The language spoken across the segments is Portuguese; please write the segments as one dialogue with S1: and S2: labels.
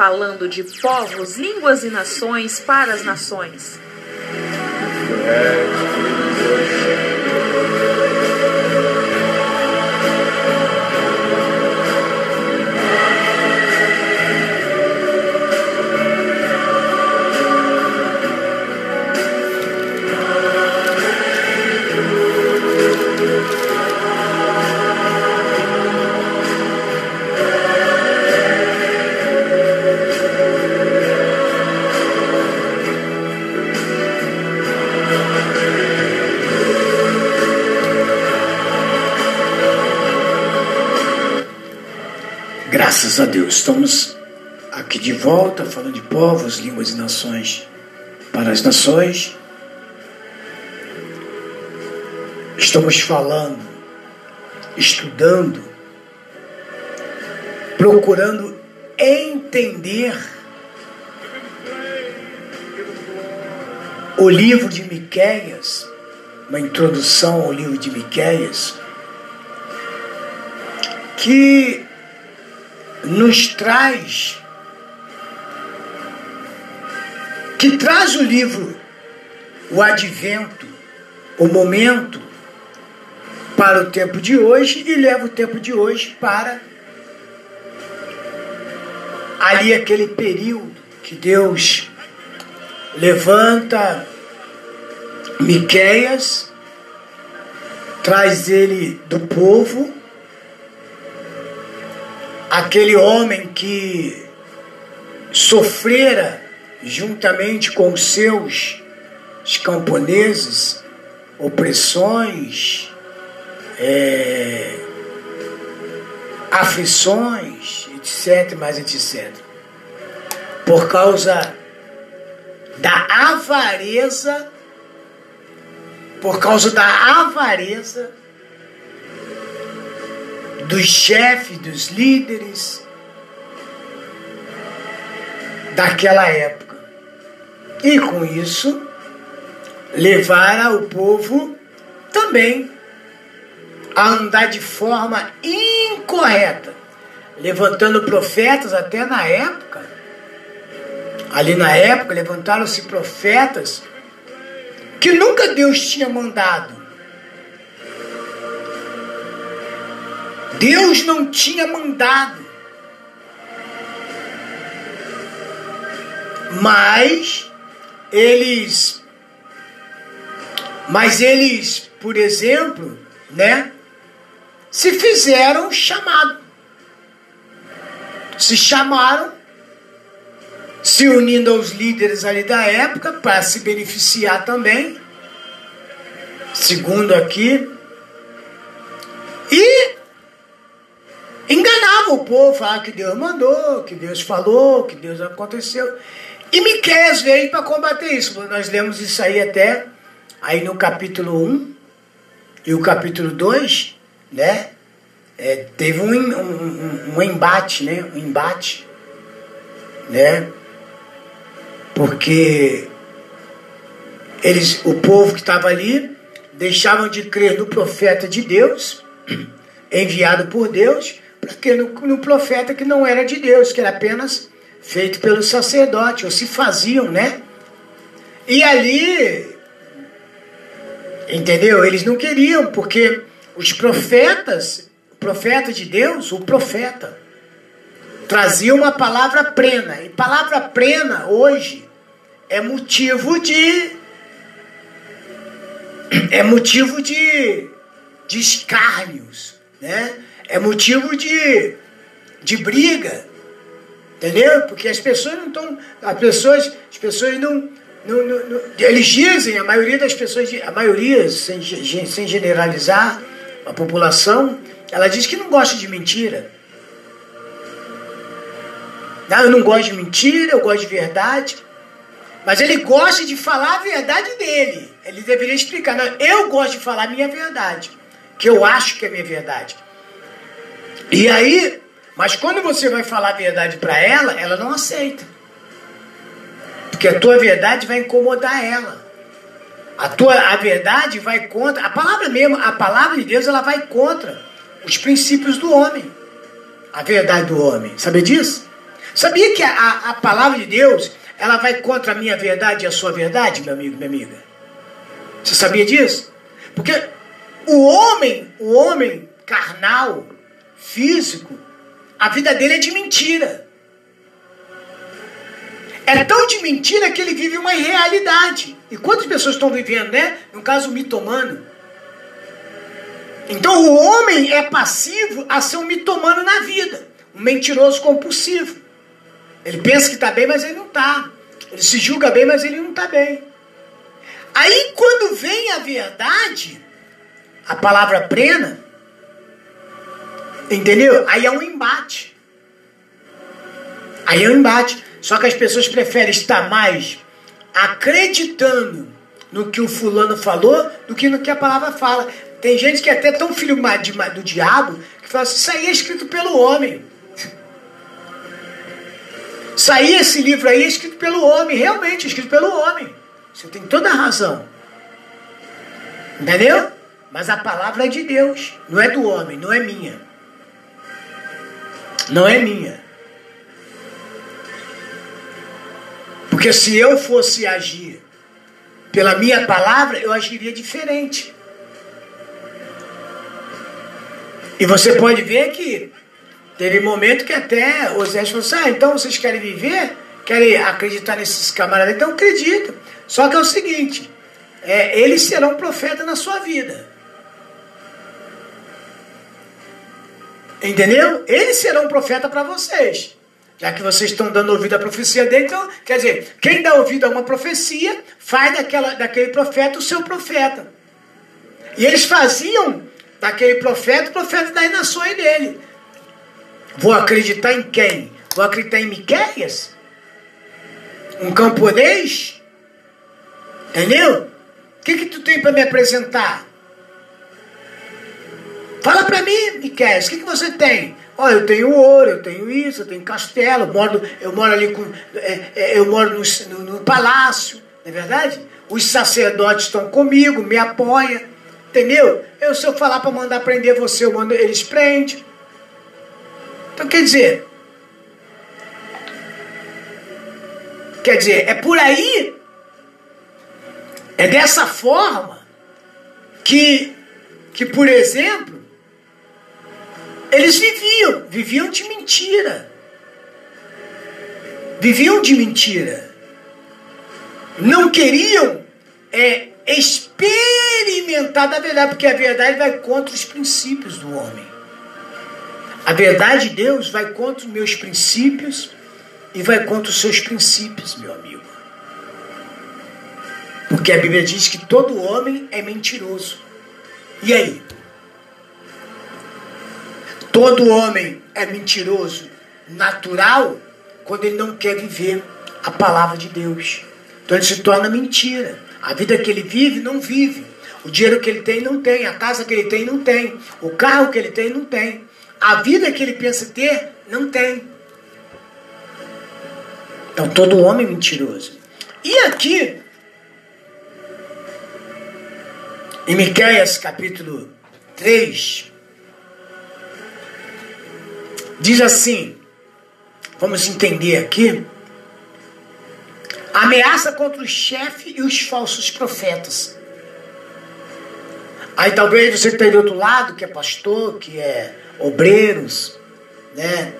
S1: falando de povos, línguas e nações para as nações.
S2: É, Estamos aqui de volta falando de povos, línguas e nações para as nações. Estamos falando, estudando, procurando entender o livro de Miqueias, uma introdução ao livro de Miqueias, que nos traz que traz o livro o advento, o momento para o tempo de hoje e leva o tempo de hoje para ali aquele período que Deus levanta Miqueias, traz ele do povo, aquele homem que sofrera juntamente com os seus camponeses, opressões, é, aflições, etc, mais etc. Por causa da avareza, por causa da avareza dos chefes, dos líderes daquela época. E com isso, levar o povo também a andar de forma incorreta, levantando profetas até na época. Ali na época levantaram-se profetas que nunca Deus tinha mandado. Deus não tinha mandado. Mas eles mas eles, por exemplo, né, se fizeram chamado. Se chamaram, se unindo aos líderes ali da época para se beneficiar também. Segundo aqui. E enganava o povo, falava que Deus mandou, que Deus falou, que Deus aconteceu. E Miqueias veio para combater isso. Nós lemos isso aí até Aí no capítulo 1 e o capítulo 2, né? É, teve um, um, um, embate, né? Um embate, né? Porque eles, o povo que estava ali deixavam de crer no profeta de Deus, enviado por Deus, porque no, no profeta que não era de Deus, que era apenas feito pelo sacerdote, ou se faziam, né? E ali Entendeu? Eles não queriam, porque os profetas, o profeta de Deus, o profeta, trazia uma palavra plena. E palavra plena hoje é motivo de. É motivo de, de escárnios, né? É motivo de, de briga. Entendeu? Porque as pessoas não estão. As pessoas, as pessoas não, no, no, no, eles dizem, a maioria das pessoas, a maioria, sem, sem generalizar a população, ela diz que não gosta de mentira. Não, eu não gosto de mentira, eu gosto de verdade. Mas ele gosta de falar a verdade dele. Ele deveria explicar. Não, eu gosto de falar a minha verdade. Que eu acho que é minha verdade. E aí, mas quando você vai falar a verdade para ela, ela não aceita. Porque a tua verdade vai incomodar ela. A tua a verdade vai contra, a palavra mesmo, a palavra de Deus, ela vai contra os princípios do homem. A verdade do homem. Sabia disso? Sabia que a, a palavra de Deus, ela vai contra a minha verdade e a sua verdade, meu amigo, minha amiga? Você sabia disso? Porque o homem, o homem carnal, físico, a vida dele é de mentira. É tão de mentira que ele vive uma irrealidade. E quantas pessoas estão vivendo, né? No caso, mitomano. Então o homem é passivo a ser um mitomano na vida. Um mentiroso compulsivo. Ele pensa que está bem, mas ele não está. Ele se julga bem, mas ele não está bem. Aí quando vem a verdade, a palavra plena, entendeu? Aí é um embate. Aí é um embate. Só que as pessoas preferem estar mais acreditando no que o fulano falou do que no que a palavra fala. Tem gente que é até tão filho do diabo que fala assim, isso aí é escrito pelo homem. Isso aí, esse livro aí é escrito pelo homem, realmente, é escrito pelo homem. Você tem toda a razão. Entendeu? Mas a palavra é de Deus, não é do homem, não é minha. Não é minha. Porque se eu fosse agir pela minha palavra, eu agiria diferente. E você pode ver que teve momento que até Osés falou assim: ah, então vocês querem viver? Querem acreditar nesses camaradas? Então acredita. Só que é o seguinte: é, eles serão profeta na sua vida. Entendeu? Eles serão profeta para vocês. Já que vocês estão dando ouvido à profecia dele, então, quer dizer, quem dá ouvido a uma profecia, faz daquela, daquele profeta o seu profeta. E eles faziam daquele profeta o profeta das nações dele. Vou acreditar em quem? Vou acreditar em Miquéias? Um camponês? Entendeu? O que, que tu tem para me apresentar? Fala para mim, Miquéias, o que, que você tem? Olha, eu tenho ouro, eu tenho isso, eu tenho castelo, eu moro, eu moro ali com. É, é, eu moro no, no, no, palácio, não é verdade? Os sacerdotes estão comigo, me apoiam, entendeu? Eu, se eu falar para mandar prender você, eu mando, eles prendem. Então quer dizer. Quer dizer, é por aí, é dessa forma que, que por exemplo, eles viviam, viviam de mentira. Viviam de mentira. Não queriam é, experimentar da verdade, porque a verdade vai contra os princípios do homem. A verdade de Deus vai contra os meus princípios e vai contra os seus princípios, meu amigo. Porque a Bíblia diz que todo homem é mentiroso. E aí? Todo homem é mentiroso natural quando ele não quer viver a palavra de Deus. Então ele se torna mentira. A vida que ele vive, não vive. O dinheiro que ele tem, não tem. A casa que ele tem, não tem. O carro que ele tem, não tem. A vida que ele pensa ter, não tem. Então todo homem é mentiroso. E aqui, em Miquéias capítulo 3, Diz assim, vamos entender aqui, ameaça contra o chefe e os falsos profetas. Aí talvez você que está do outro lado, que é pastor, que é obreiros, né?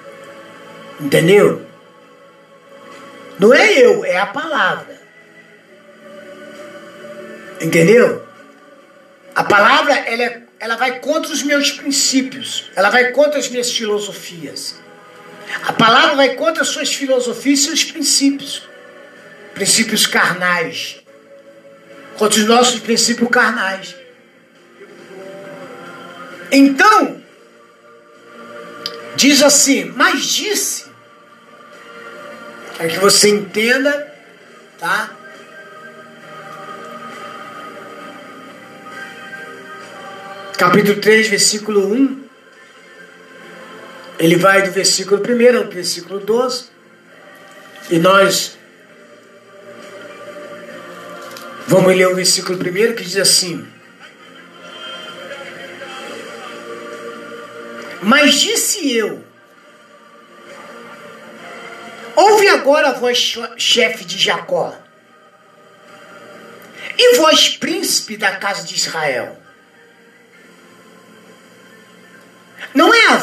S2: Entendeu? Não é eu, é a palavra. Entendeu? A palavra ela é ela vai contra os meus princípios, ela vai contra as minhas filosofias. A palavra vai contra as suas filosofias e seus princípios, princípios carnais, contra os nossos princípios carnais. Então, diz assim, mas disse, para que você entenda, tá? Capítulo 3, versículo 1. Ele vai do versículo 1 ao versículo 12. E nós vamos ler o versículo 1 que diz assim: Mas disse eu, ouve agora a voz chefe de Jacó, e vós príncipe da casa de Israel.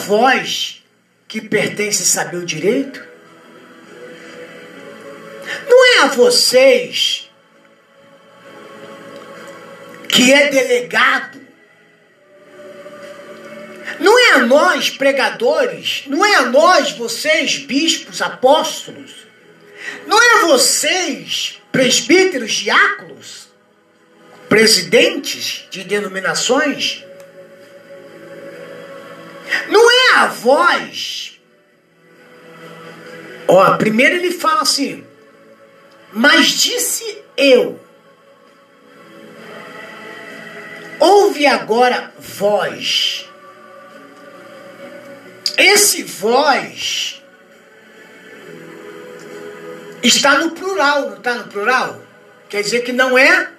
S2: Vós que pertence saber o direito? Não é a vocês que é delegado? Não é a nós, pregadores? Não é a nós, vocês, bispos, apóstolos? Não é a vocês, presbíteros, diáconos, presidentes de denominações? A voz Ó, primeiro ele fala assim: Mas disse eu, ouve agora voz. Esse voz está no plural, não está no plural? Quer dizer que não é,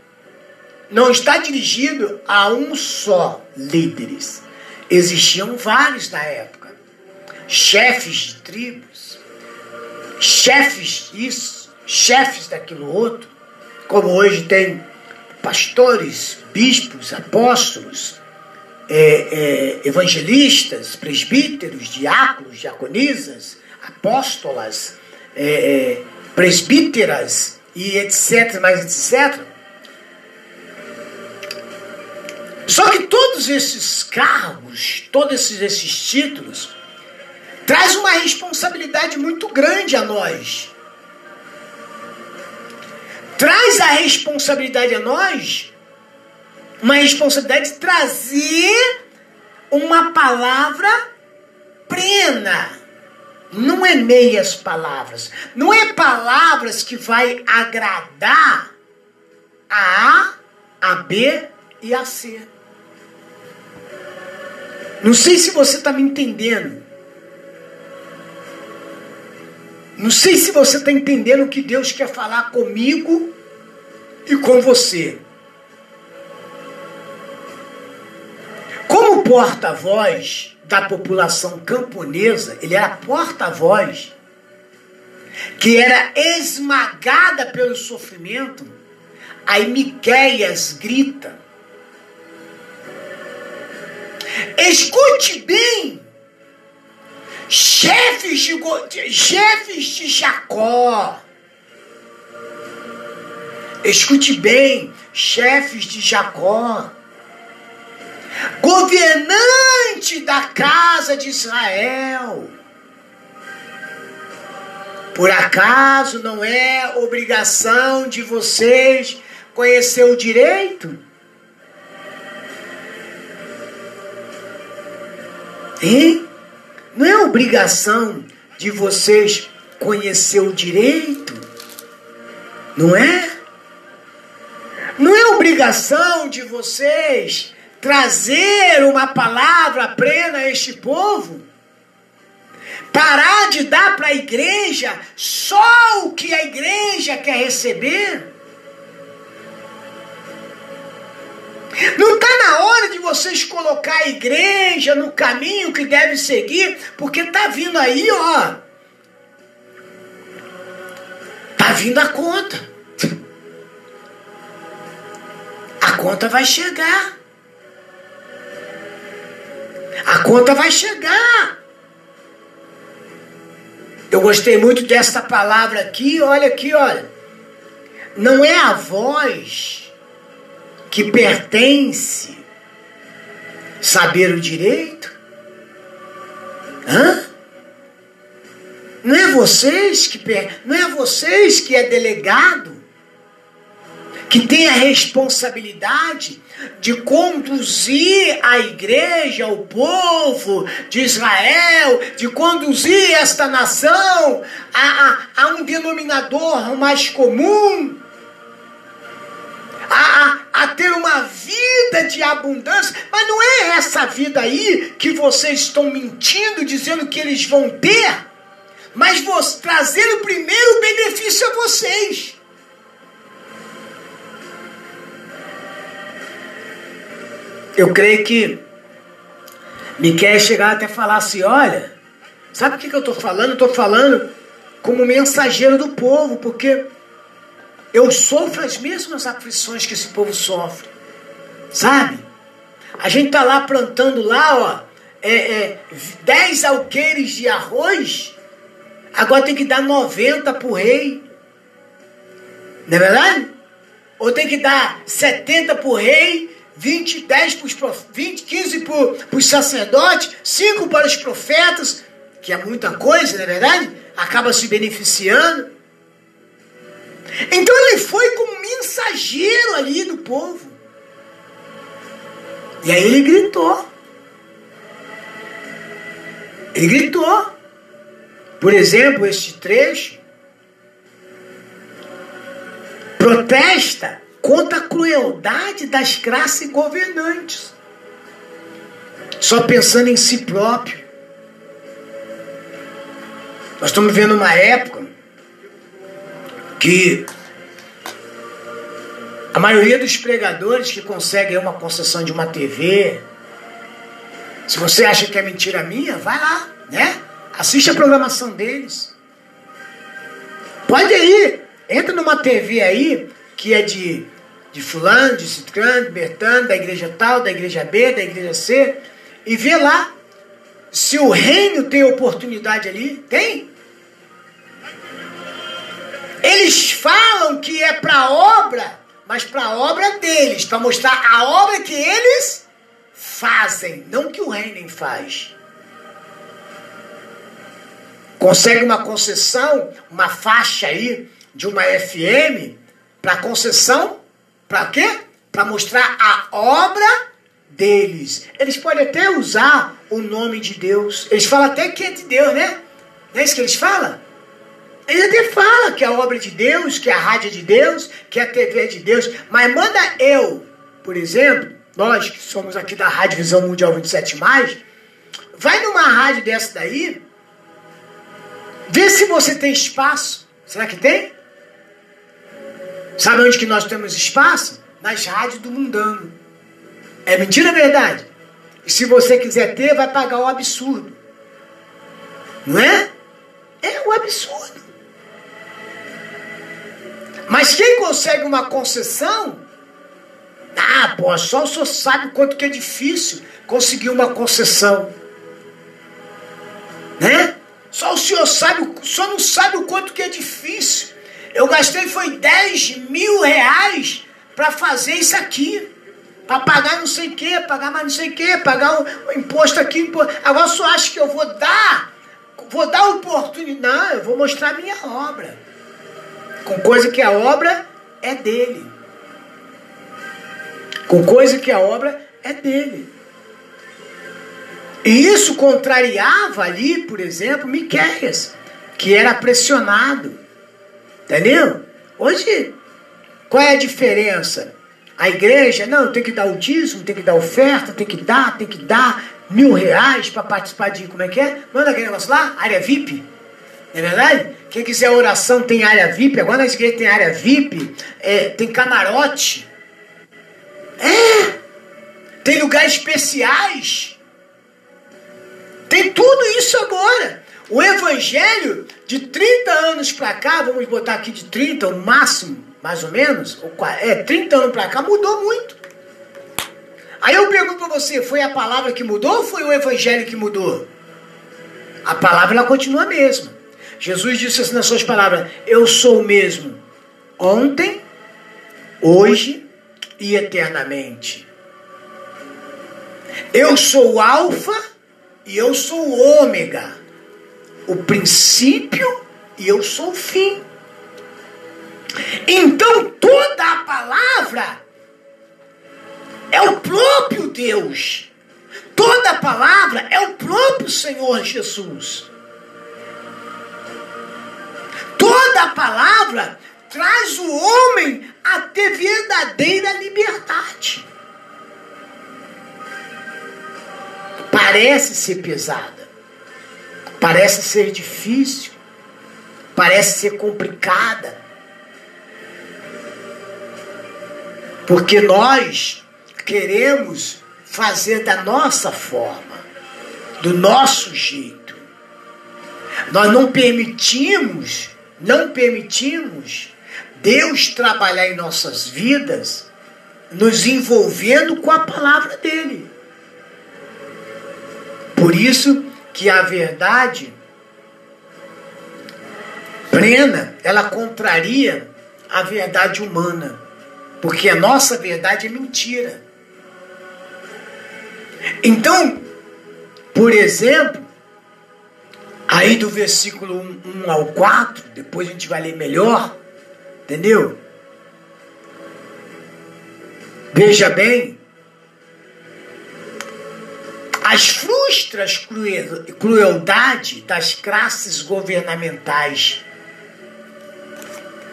S2: não está dirigido a um só líderes. Existiam vários na época, chefes de tribos, chefes disso, chefes daquilo outro, como hoje tem pastores, bispos, apóstolos, é, é, evangelistas, presbíteros, diáconos, diaconisas, apóstolas, é, é presbíteras e etc, mais etc. Só que todos esses cargos, todos esses, esses títulos, traz uma responsabilidade muito grande a nós. Traz a responsabilidade a nós, uma responsabilidade de trazer uma palavra plena. Não é meias palavras. Não é palavras que vai agradar a A, a B e a C. Não sei se você está me entendendo. Não sei se você está entendendo o que Deus quer falar comigo e com você. Como porta-voz da população camponesa, ele era porta-voz, que era esmagada pelo sofrimento. Aí Miqueias grita: Escute bem, chefes de, chefes de Jacó. Escute bem, chefes de Jacó. Governante da casa de Israel. Por acaso não é obrigação de vocês conhecer o direito? Hein? Não é obrigação de vocês conhecer o direito? Não é? Não é obrigação de vocês trazer uma palavra plena a este povo? Parar de dar para a igreja só o que a igreja quer receber? Não está na hora de vocês colocar a igreja no caminho que deve seguir, porque está vindo aí, ó. Está vindo a conta. A conta vai chegar. A conta vai chegar. Eu gostei muito dessa palavra aqui, olha aqui, olha. Não é a voz que pertence saber o direito? Hã? Não é vocês que não é vocês que é delegado que tem a responsabilidade de conduzir a igreja, o povo de Israel, de conduzir esta nação a, a, a um denominador mais comum a, a, a ter uma vida de abundância, mas não é essa vida aí que vocês estão mentindo, dizendo que eles vão ter, mas vou trazer o primeiro benefício a vocês. Eu creio que Miquel chegar até falar assim: olha, sabe o que, que eu estou falando? Eu estou falando como mensageiro do povo, porque eu sofro as mesmas aflições que esse povo sofre. Sabe? A gente tá lá plantando lá, ó, é, é, 10 alqueires de arroz, agora tem que dar 90 pro rei. Não é verdade? Ou tem que dar 70 pro rei, 20, 10 pros prof... 20, 15 para os sacerdotes, 5 para os profetas, que é muita coisa, não é verdade? Acaba se beneficiando. Então ele foi como mensageiro ali do povo. E aí ele gritou. Ele gritou. Por exemplo, este trecho protesta contra a crueldade das classes governantes, só pensando em si próprio. Nós estamos vivendo uma época que a maioria dos pregadores que conseguem uma concessão de uma TV, se você acha que é mentira minha, vai lá, né? Assiste a programação deles. Pode ir, entra numa TV aí que é de, de fulano, de ciclano, de bertano, da igreja tal, da igreja B, da igreja C, e vê lá se o reino tem oportunidade ali. Tem? Eles falam que é para obra, mas para obra deles, para mostrar a obra que eles fazem, não que o reino faz. Consegue uma concessão, uma faixa aí de uma FM para concessão, para quê? Para mostrar a obra deles. Eles podem até usar o nome de Deus. Eles falam até que é de Deus, né? Não é isso que eles falam? Ele até fala que a obra é de Deus, que a rádio é de Deus, que a TV é de Deus, mas manda eu, por exemplo, nós que somos aqui da Rádio Visão Mundial 27, vai numa rádio dessa daí, vê se você tem espaço. Será que tem? Sabe onde que nós temos espaço? Nas rádios do mundano. É mentira ou é verdade? E se você quiser ter, vai pagar o absurdo. Não é? É o absurdo. Mas quem consegue uma concessão, ah, pô, só o senhor sabe quanto que é difícil conseguir uma concessão. Né? Só o senhor sabe, só não sabe o quanto que é difícil. Eu gastei foi 10 mil reais para fazer isso aqui. Para pagar não sei o que, pagar mais não sei o que, pagar o, o, imposto aqui. Imposto. Agora só acho que eu vou dar, vou dar oportunidade. Não, eu vou mostrar minha obra com coisa que a obra é dele. Com coisa que a obra é dele. E isso contrariava ali, por exemplo, Miquéias, que era pressionado. Entendeu? Hoje, qual é a diferença? A igreja, não, tem que dar o dízimo, tem que dar oferta, tem que dar, tem que dar mil reais para participar de, como é que é? Manda aquele negócio lá, área VIP. É verdade? Quem quiser oração tem área VIP. Agora nas igrejas tem área VIP. É, tem camarote. É. Tem lugares especiais. Tem tudo isso agora. O evangelho de 30 anos para cá, vamos botar aqui de 30, o máximo, mais ou menos, é, 30 anos para cá, mudou muito. Aí eu pergunto para você, foi a palavra que mudou ou foi o evangelho que mudou? A palavra ela continua a mesma. Jesus disse assim nas suas palavras: Eu sou o mesmo ontem, hoje e eternamente. Eu sou o Alfa e eu sou o Ômega, o princípio e eu sou o fim. Então toda a palavra é o próprio Deus. Toda a palavra é o próprio Senhor Jesus. Toda a palavra traz o homem a ter verdadeira liberdade. Parece ser pesada, parece ser difícil, parece ser complicada. Porque nós queremos fazer da nossa forma, do nosso jeito. Nós não permitimos não permitimos Deus trabalhar em nossas vidas, nos envolvendo com a palavra dele. Por isso que a verdade plena, ela contraria a verdade humana, porque a nossa verdade é mentira. Então, por exemplo, Aí do versículo 1, 1 ao 4, depois a gente vai ler melhor, entendeu? Veja bem, as frustras crueldade das classes governamentais.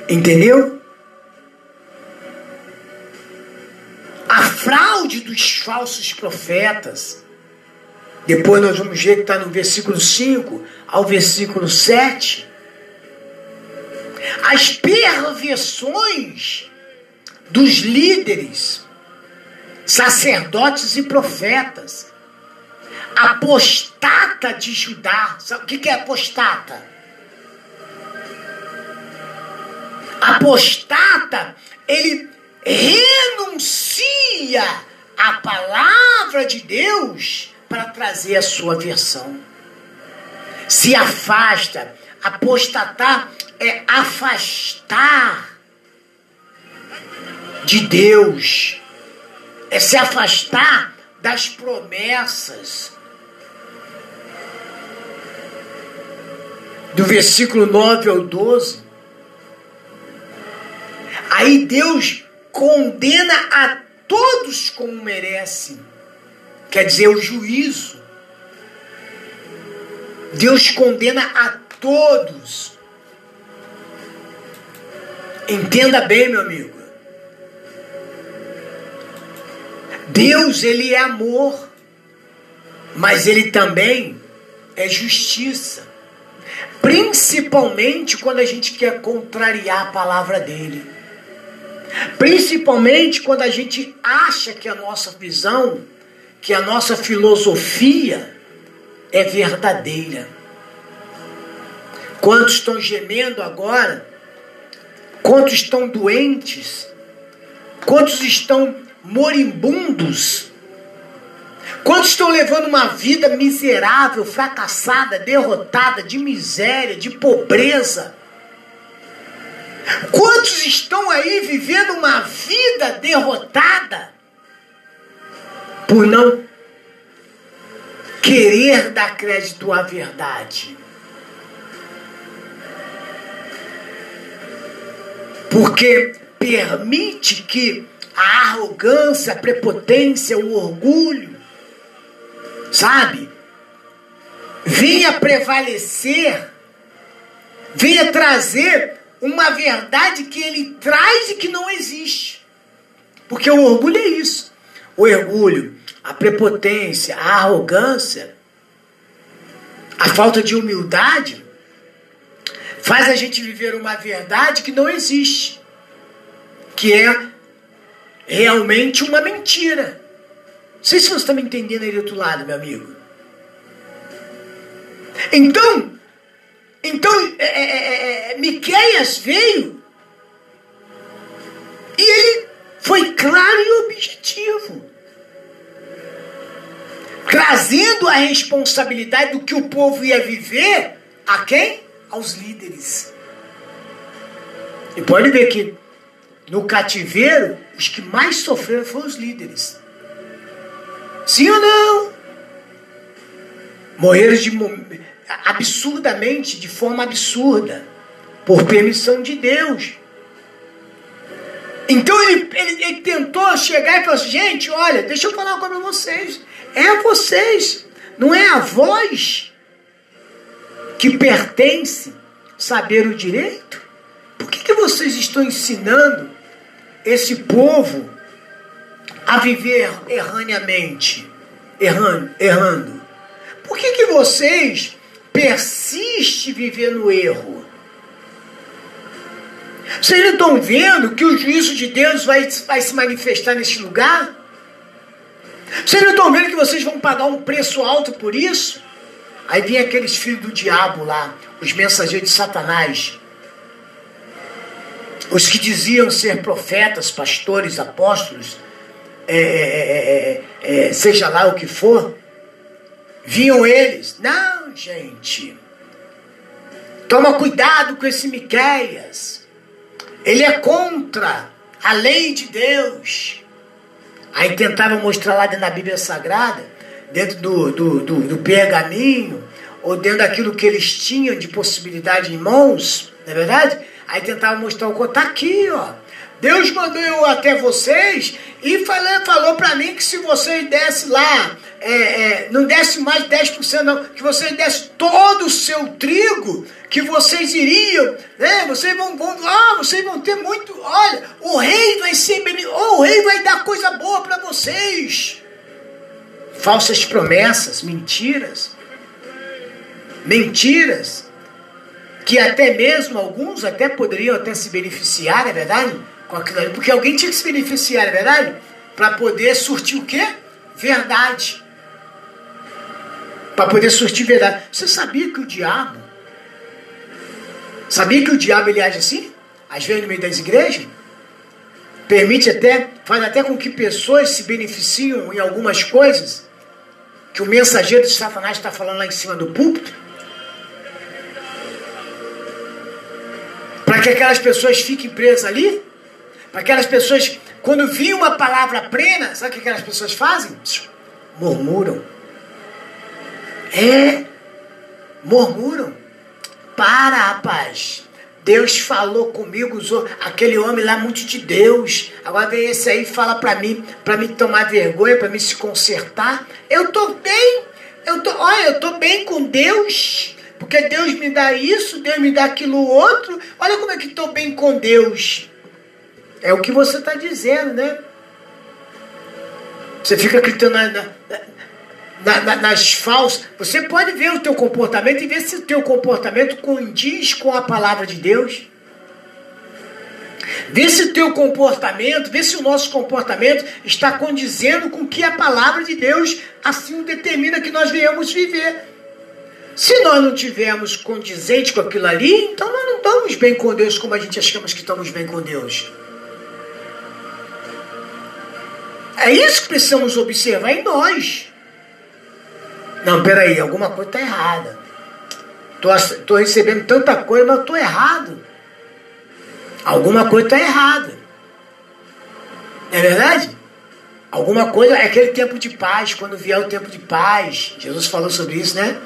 S2: Entendeu? A fraude dos falsos profetas. Depois nós vamos ver que está no versículo 5 ao versículo 7. As perversões dos líderes, sacerdotes e profetas. Apostata de Judá. Sabe o que é apostata? Apostata, ele renuncia à palavra de Deus para trazer a sua versão. Se afasta. Apostatar é afastar de Deus, é se afastar das promessas. Do versículo 9 ao 12. Aí Deus condena a todos como merecem. Quer dizer, o juízo. Deus condena a todos. Entenda bem, meu amigo. Deus, ele é amor, mas ele também é justiça. Principalmente quando a gente quer contrariar a palavra dele. Principalmente quando a gente acha que a nossa visão, que a nossa filosofia é verdadeira. Quantos estão gemendo agora? Quantos estão doentes? Quantos estão moribundos? Quantos estão levando uma vida miserável, fracassada, derrotada, de miséria, de pobreza? Quantos estão aí vivendo uma vida derrotada por não querer dar crédito à verdade? Porque permite que a arrogância, a prepotência, o orgulho, sabe? Venha prevalecer, venha trazer uma verdade que ele traz e que não existe. Porque o orgulho é isso. O orgulho, a prepotência, a arrogância, a falta de humildade faz a gente viver uma verdade que não existe, que é realmente uma mentira. Não sei se você está me entendendo aí do outro lado, meu amigo. Então, então é, é, é, é, Miqueias veio e ele foi claro e objetivo. Trazendo a responsabilidade do que o povo ia viver a quem? Aos líderes. E pode ver que no cativeiro, os que mais sofreram foram os líderes. Sim ou não? Morreram de, absurdamente, de forma absurda, por permissão de Deus. Então ele, ele, ele tentou chegar e falar assim: gente, olha, deixa eu falar uma coisa para vocês. É a vocês, não é a voz que pertence saber o direito? Por que, que vocês estão ensinando esse povo a viver erraneamente, errando, errando? Por que, que vocês persistem viver no erro? Vocês não estão vendo que o juízo de Deus vai, vai se manifestar neste lugar? Vocês não estão vendo que vocês vão pagar um preço alto por isso? Aí vem aqueles filhos do diabo lá, os mensageiros de Satanás, os que diziam ser profetas, pastores, apóstolos, é, é, é, seja lá o que for, viam eles. Não, gente. Toma cuidado com esse Miqueias. Ele é contra a lei de Deus. Aí tentava mostrar lá dentro da Bíblia Sagrada, dentro do, do, do, do pergaminho, ou dentro daquilo que eles tinham de possibilidade em mãos, não é verdade? Aí tentava mostrar o contrário. Tá aqui, ó. Deus mandou eu até vocês e falou, falou para mim que se vocês dessem lá, é, é, não desse mais 10%, não, que vocês dessem todo o seu trigo, que vocês iriam, né? Vocês vão, vão, ah, vocês vão ter muito. Olha, o rei vai ser, oh, o rei vai dar coisa boa para vocês. Falsas promessas, mentiras. Mentiras que até mesmo alguns até poderiam até se beneficiar, é verdade? Com aquilo porque alguém tinha que se beneficiar, é verdade? Para poder surtir o quê? Verdade. Para poder surtir verdade. Você sabia que o diabo Sabia que o diabo ele age assim? Às vezes no meio das igrejas? Permite até, faz até com que pessoas se beneficiam em algumas coisas que o mensageiro de Satanás está falando lá em cima do púlpito. Para que aquelas pessoas fiquem presas ali? Aquelas pessoas, quando vêm uma palavra plena, sabe o que aquelas pessoas fazem? Murmuram. É, murmuram. Para, rapaz. Deus falou comigo, usou aquele homem lá muito de Deus. Agora vem esse aí e fala para mim, para mim tomar vergonha, para mim se consertar. Eu tô bem. Eu tô, olha, eu tô bem com Deus. Porque Deus me dá isso, Deus me dá aquilo outro. Olha como é que estou bem com Deus. É o que você está dizendo, né? Você fica acreditando na, na, na, na, nas falsas. Você pode ver o teu comportamento e ver se o teu comportamento condiz com a palavra de Deus. Vê se o teu comportamento, vê se o nosso comportamento está condizendo com que a palavra de Deus assim determina que nós venhamos viver. Se nós não tivermos condizente com aquilo ali, então nós não estamos bem com Deus como a gente achamos que estamos bem com Deus. É isso que precisamos observar em nós. Não, peraí, alguma coisa está errada. Tô recebendo tanta coisa, mas estou errado. Alguma coisa está errada. Não é verdade? Alguma coisa, é aquele tempo de paz, quando vier o tempo de paz. Jesus falou sobre isso, né?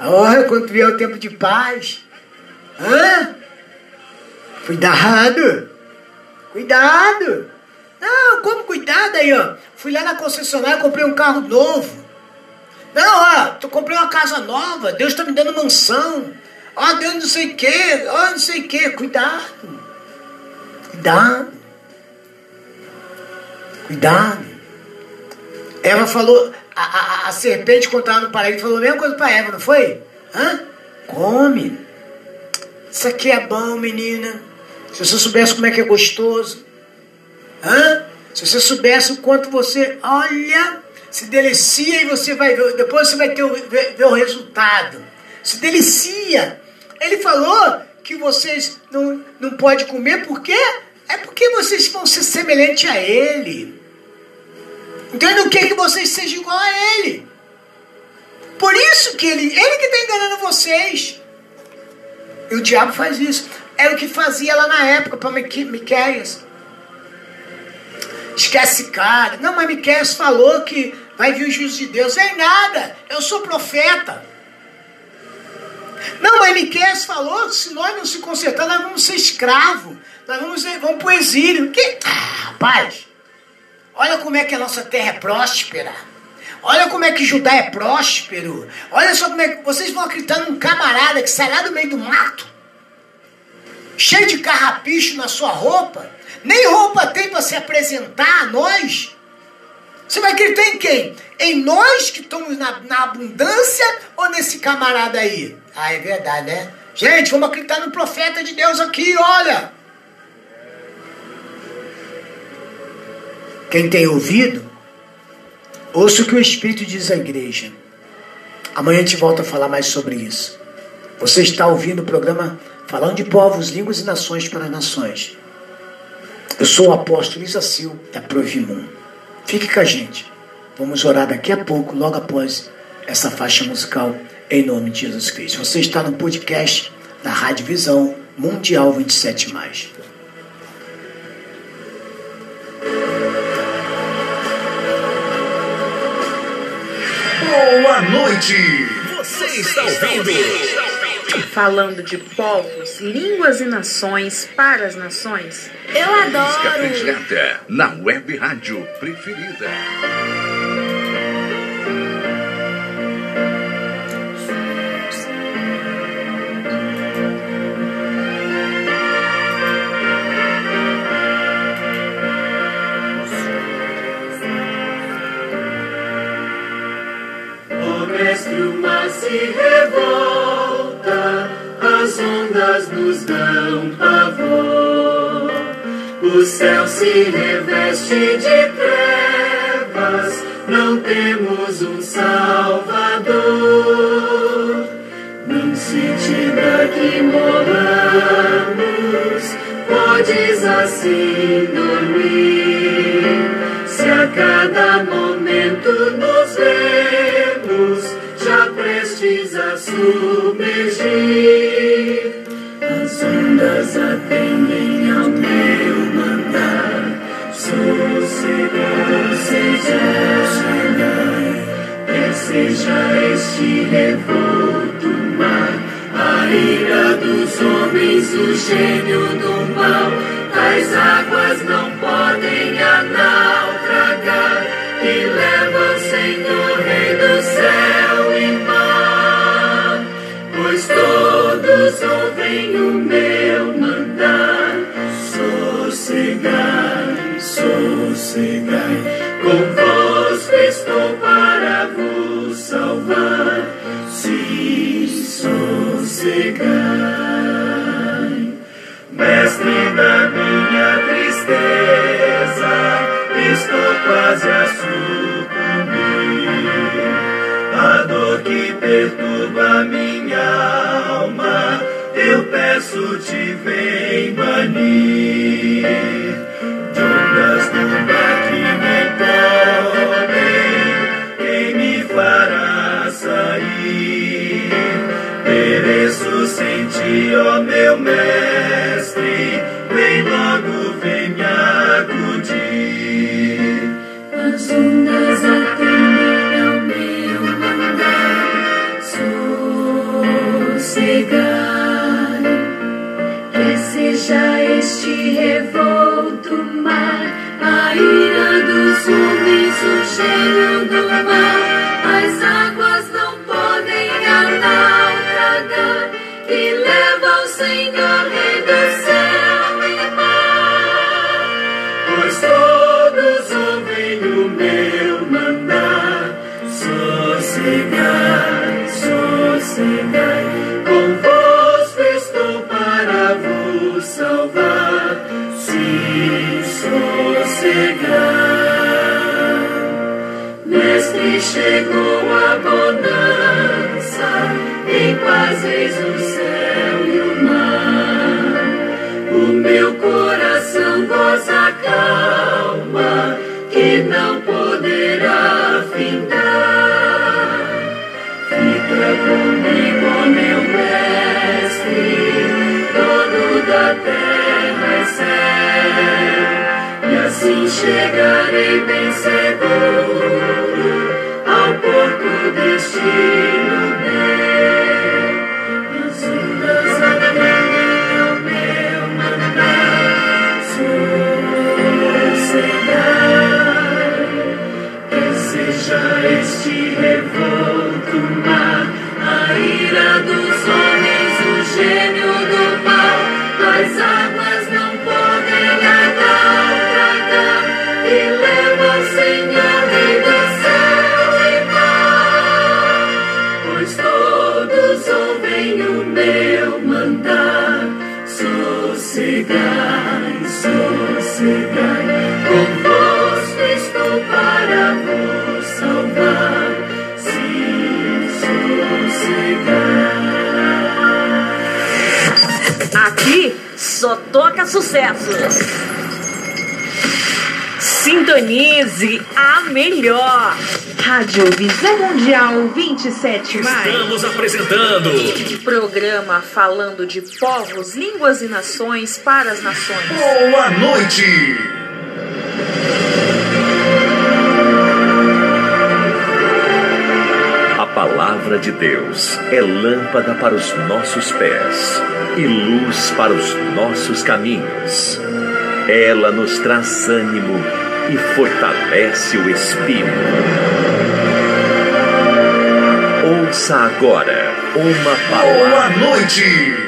S2: Olha, quando vier o tempo de paz. Hã? Cuidado! Cuidado! Não, como cuidado aí, ó. Fui lá na concessionária, comprei um carro novo. Não, ó, tu comprei uma casa nova, Deus está me dando mansão. Ó, Deus não sei o quê, ó, não sei o quê. Cuidado. Cuidado. Cuidado. Eva falou, a, a, a serpente quando estava no paraíso falou a mesma coisa para Eva, não foi? Hã? Come. Isso aqui é bom, menina. Se você soubesse como é que é gostoso. Hã? Se você soubesse o quanto você, olha, se delicia e você vai ver, depois você vai ter o, ver, ver o resultado. Se delicia. Ele falou que vocês não, não podem comer, por quê? É porque vocês vão ser semelhantes a ele. Então ele não quer que vocês sejam igual a ele. Por isso que ele, ele que está enganando vocês. E o diabo faz isso. Era o que fazia lá na época para Miqueias. Esquece cara. Não, mas Miqueias falou que vai vir o juízo de Deus. É nada, eu sou profeta. Não, mas Miqueias falou, se nós não se consertar, nós vamos ser escravos. Nós vamos, vamos para o exílio. Que? Ah, rapaz, olha como é que a nossa terra é próspera. Olha como é que Judá é próspero. Olha só como é que vocês vão acreditar num camarada que sai lá do meio do mato, cheio de carrapicho na sua roupa, nem roupa tem para se apresentar a nós. Você vai acreditar em quem? Em nós que estamos na, na abundância ou nesse camarada aí? Ah, é verdade, né? Gente, vamos acreditar no profeta de Deus aqui, olha. Quem tem ouvido, ouça o que o Espírito diz à igreja. Amanhã a gente volta a falar mais sobre isso. Você está ouvindo o programa Falando de Povos, Línguas e Nações para as Nações. Eu sou o apóstolo Isacil da Provimum. Fique com a gente. Vamos orar daqui a pouco, logo após essa faixa musical, em nome de Jesus Cristo. Você está no podcast da Rádio Visão Mundial 27.
S3: Boa noite! Você está ouvindo
S1: falando de povos, línguas e nações para as nações?
S4: Eu adoro!
S3: Na web rádio preferida.
S5: O mestre uma se revolta anjos dão pavor. O céu se reveste de trevas, não temos um Salvador. Não sentido que moramos, podes assim dormir. Se a cada momento nos vemos, já prestes a sumergir ondas atendem ao teu mandar. Sossegado seja Shaddai, é seja este revolto mar. A ira dos homens, o gênio do mal, traz perturba, me
S1: aqui só toca sucesso. Sintonize a melhor.
S6: Rádio Visão Mundial 27 mais.
S3: Estamos apresentando.
S1: Programa falando de povos, línguas e nações para as nações.
S3: Boa noite. Palavra de Deus é lâmpada para os nossos pés e luz para os nossos caminhos. Ela nos traz ânimo e fortalece o espírito. Ouça agora uma palavra.
S7: Boa noite!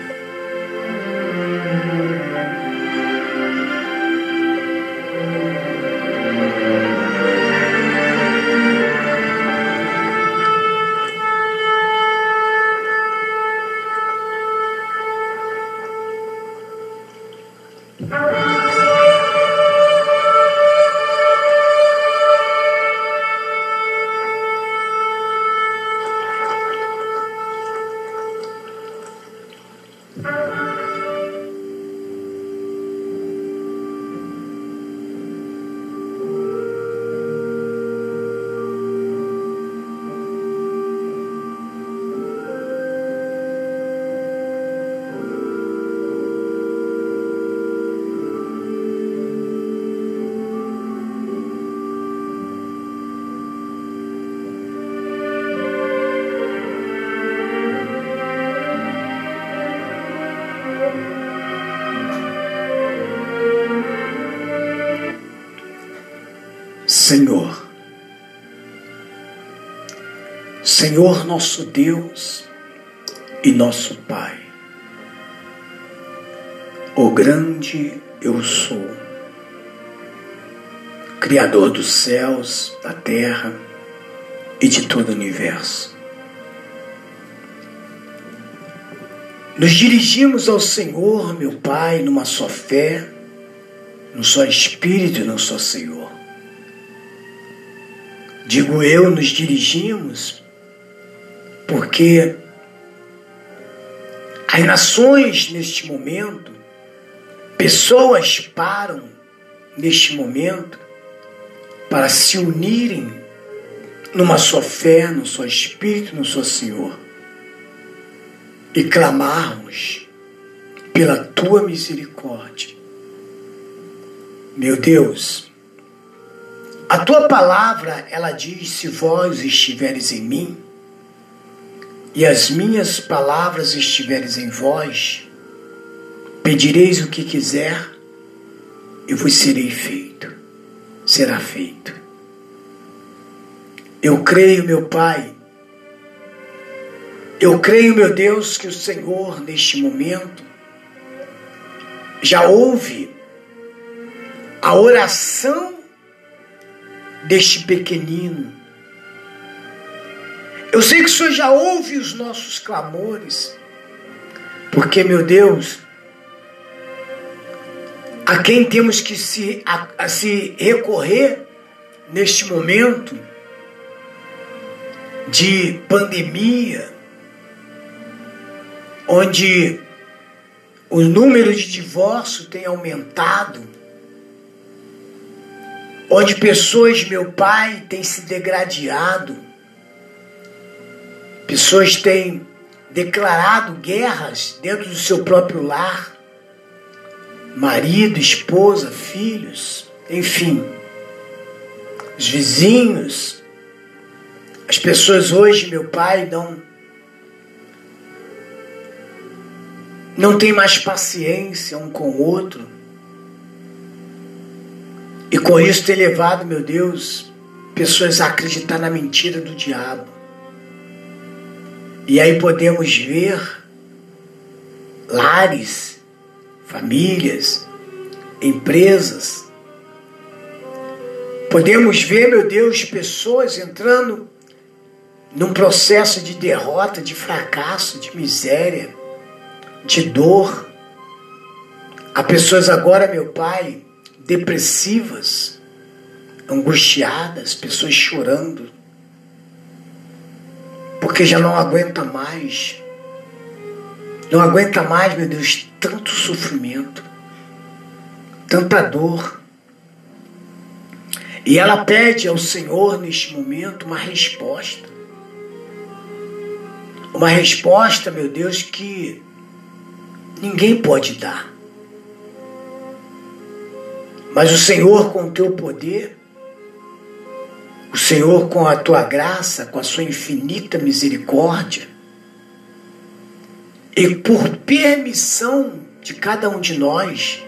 S2: Nosso Deus e nosso Pai, o grande eu sou, Criador dos céus, da terra e de todo o universo. Nos dirigimos ao Senhor, meu Pai, numa só fé, num só Espírito e num só Senhor digo eu, nos dirigimos, porque as nações neste momento, pessoas param neste momento para se unirem numa só fé, no seu Espírito, no seu Senhor e clamarmos pela tua misericórdia. Meu Deus, a tua palavra, ela diz: se vós estiveres em mim, e as minhas palavras estiveres em vós, pedireis o que quiser, e vos serei feito. Será feito. Eu creio, meu Pai, eu creio, meu Deus, que o Senhor, neste momento, já ouve a oração deste pequenino. Eu sei que o Senhor já ouve os nossos clamores, porque, meu Deus, a quem temos que se, a, a se recorrer neste momento de pandemia, onde o número de divórcio tem aumentado, onde pessoas, meu pai, têm se degradado, pessoas têm declarado guerras dentro do seu próprio lar, marido, esposa, filhos, enfim, os vizinhos, as pessoas hoje, meu pai, não não tem mais paciência um com o outro. E com isso ter levado, meu Deus, pessoas a acreditar na mentira do diabo. E aí podemos ver lares, famílias, empresas. Podemos ver, meu Deus, pessoas entrando num processo de derrota, de fracasso, de miséria, de dor. Há pessoas agora, meu Pai, depressivas, angustiadas, pessoas chorando, porque já não aguenta mais. Não aguenta mais, meu Deus, tanto sofrimento, tanta dor. E ela pede ao Senhor neste momento uma resposta. Uma resposta, meu Deus, que ninguém pode dar. Mas o Senhor, com o teu poder, o Senhor, com a tua graça, com a sua infinita misericórdia, e por permissão de cada um de nós,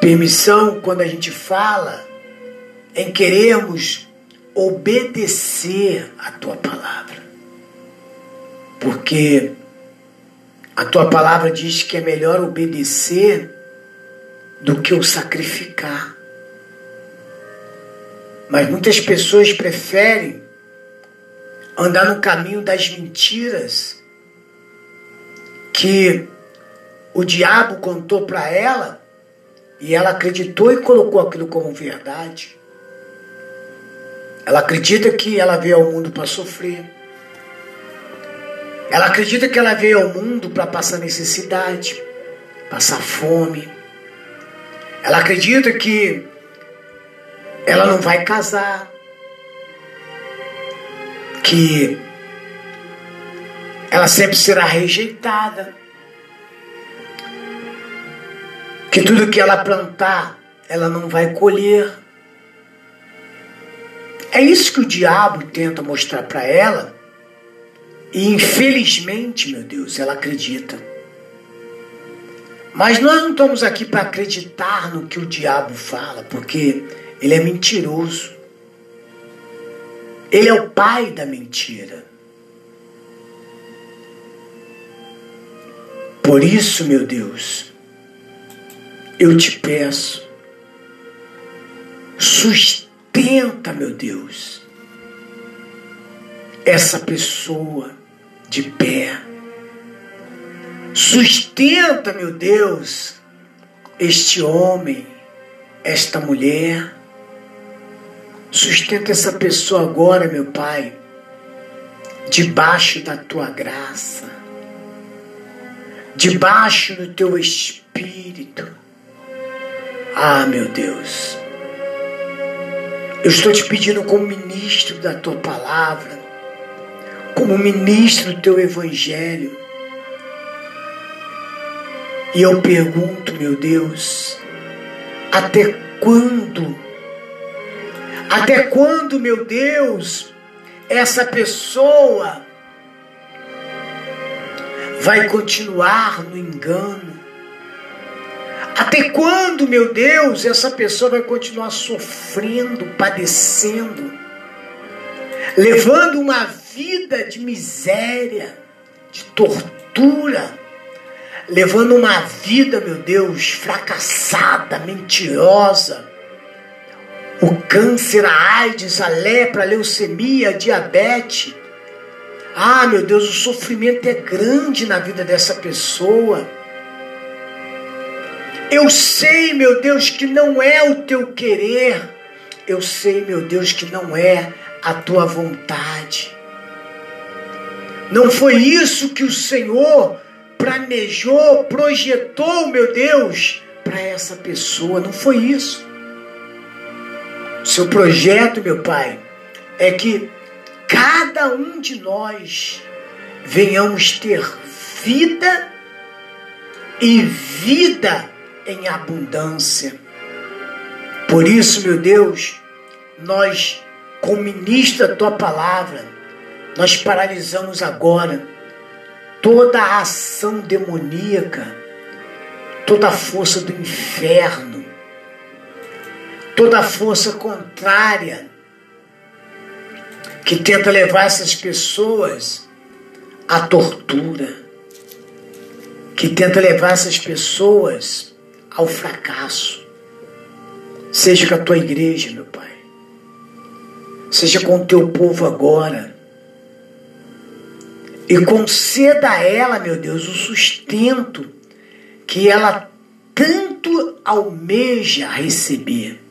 S2: permissão quando a gente fala em queremos obedecer a tua palavra. Porque a tua palavra diz que é melhor obedecer do que o sacrificar. Mas muitas pessoas preferem andar no caminho das mentiras que o diabo contou para ela e ela acreditou e colocou aquilo como verdade. Ela acredita que ela veio ao mundo para sofrer. Ela acredita que ela veio ao mundo para passar necessidade, passar fome ela acredita que ela não vai casar, que ela sempre será rejeitada, que tudo que ela plantar, ela não vai colher. É isso que o diabo tenta mostrar para ela. E infelizmente, meu Deus, ela acredita. Mas nós não estamos aqui para acreditar no que o diabo fala, porque ele é mentiroso. Ele é o pai da mentira. Por isso, meu Deus, eu te peço, sustenta, meu Deus, essa pessoa de pé Sustenta, meu Deus, este homem, esta mulher. Sustenta essa pessoa agora, meu Pai, debaixo da tua graça, debaixo do teu espírito. Ah, meu Deus, eu estou te pedindo como ministro da tua palavra, como ministro do teu evangelho, e eu pergunto, meu Deus, até quando? Até quando, meu Deus, essa pessoa vai continuar no engano? Até quando, meu Deus, essa pessoa vai continuar sofrendo, padecendo, levando uma vida de miséria, de tortura? levando uma vida, meu Deus, fracassada, mentirosa. O câncer, a AIDS, a lepra, a leucemia, a diabetes. Ah, meu Deus, o sofrimento é grande na vida dessa pessoa. Eu sei, meu Deus, que não é o teu querer. Eu sei, meu Deus, que não é a tua vontade. Não foi isso que o Senhor planejou, projetou, meu Deus, para essa pessoa. Não foi isso. Seu projeto, meu Pai, é que cada um de nós venhamos ter vida e vida em abundância. Por isso, meu Deus, nós, como ministro da tua palavra, nós paralisamos agora toda a ação demoníaca, toda a força do inferno toda força contrária que tenta levar essas pessoas à tortura, que tenta levar essas pessoas ao fracasso. Seja com a tua igreja, meu Pai. Seja com o teu povo agora. E conceda a ela, meu Deus, o sustento que ela tanto almeja receber.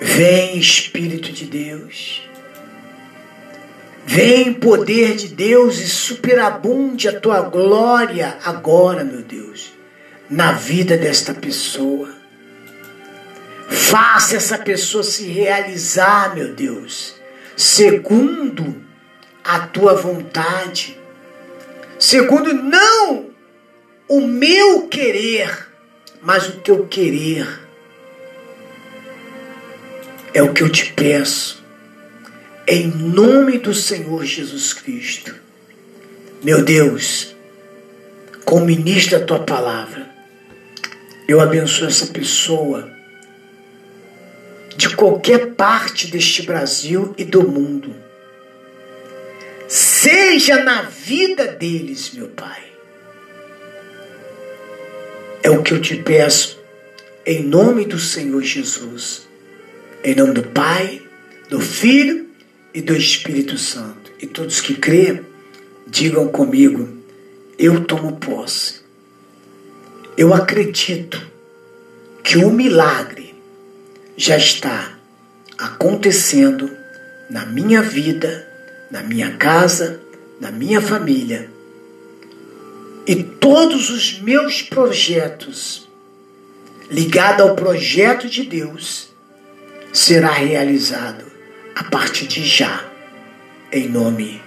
S2: Vem, Espírito de Deus. Vem, poder de Deus, e superabunde a tua glória agora, meu Deus, na vida desta pessoa. Faça essa pessoa se realizar, meu Deus, segundo a tua vontade, segundo não o meu querer, mas o teu querer. É o que eu te peço, em nome do Senhor Jesus Cristo. Meu Deus, como ministra a tua palavra, eu abençoo essa pessoa de qualquer parte deste Brasil e do mundo. Seja na vida deles, meu Pai. É o que eu te peço, em nome do Senhor Jesus. Em nome do Pai, do Filho e do Espírito Santo. E todos que crêem, digam comigo: eu tomo posse. Eu acredito que o milagre já está acontecendo na minha vida, na minha casa, na minha família. E todos os meus projetos ligados ao projeto de Deus será realizado a partir de já, em nome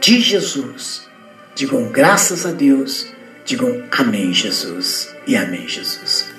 S2: de Jesus. Digam graças a Deus, digam Amém, Jesus e Amém, Jesus.